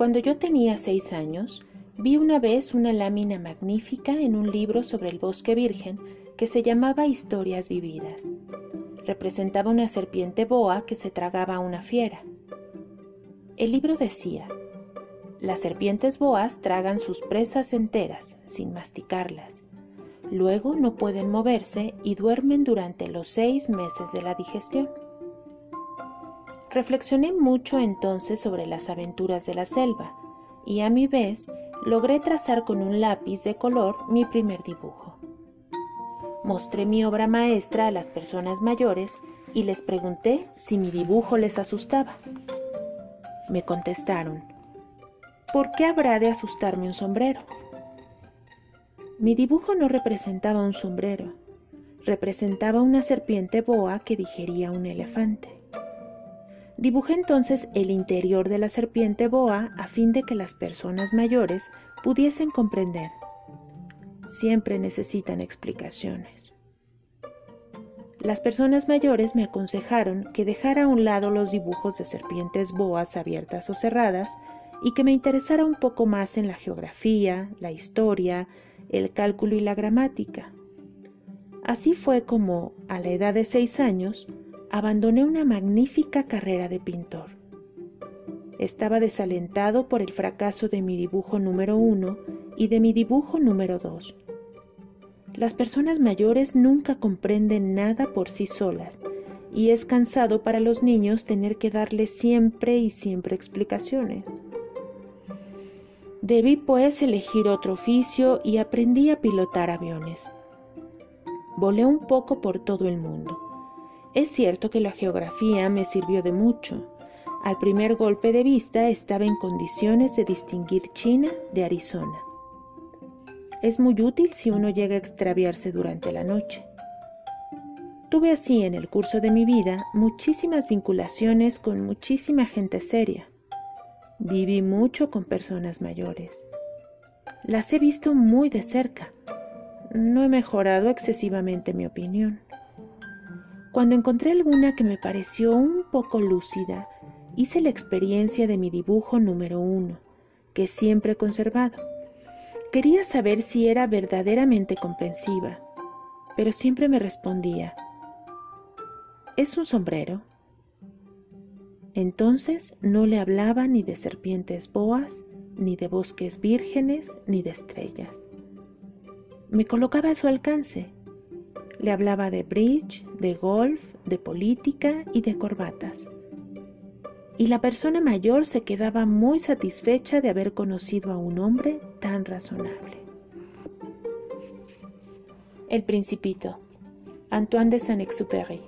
Cuando yo tenía seis años, vi una vez una lámina magnífica en un libro sobre el bosque virgen que se llamaba Historias Vividas. Representaba una serpiente boa que se tragaba a una fiera. El libro decía, las serpientes boas tragan sus presas enteras, sin masticarlas. Luego no pueden moverse y duermen durante los seis meses de la digestión. Reflexioné mucho entonces sobre las aventuras de la selva y a mi vez logré trazar con un lápiz de color mi primer dibujo. Mostré mi obra maestra a las personas mayores y les pregunté si mi dibujo les asustaba. Me contestaron, ¿por qué habrá de asustarme un sombrero? Mi dibujo no representaba un sombrero, representaba una serpiente boa que digería un elefante. Dibujé entonces el interior de la serpiente boa a fin de que las personas mayores pudiesen comprender. Siempre necesitan explicaciones. Las personas mayores me aconsejaron que dejara a un lado los dibujos de serpientes boas abiertas o cerradas y que me interesara un poco más en la geografía, la historia, el cálculo y la gramática. Así fue como, a la edad de seis años, abandoné una magnífica carrera de pintor. Estaba desalentado por el fracaso de mi dibujo número uno y de mi dibujo número dos. Las personas mayores nunca comprenden nada por sí solas y es cansado para los niños tener que darles siempre y siempre explicaciones. Debí pues elegir otro oficio y aprendí a pilotar aviones. Volé un poco por todo el mundo es cierto que la geografía me sirvió de mucho. Al primer golpe de vista estaba en condiciones de distinguir China de Arizona. Es muy útil si uno llega a extraviarse durante la noche. Tuve así en el curso de mi vida muchísimas vinculaciones con muchísima gente seria. Viví mucho con personas mayores. Las he visto muy de cerca. No he mejorado excesivamente mi opinión. Cuando encontré alguna que me pareció un poco lúcida, hice la experiencia de mi dibujo número uno, que siempre he conservado. Quería saber si era verdaderamente comprensiva, pero siempre me respondía, ¿es un sombrero? Entonces no le hablaba ni de serpientes boas, ni de bosques vírgenes, ni de estrellas. Me colocaba a su alcance le hablaba de bridge, de golf, de política y de corbatas. Y la persona mayor se quedaba muy satisfecha de haber conocido a un hombre tan razonable. El Principito, Antoine de Saint-Exupéry.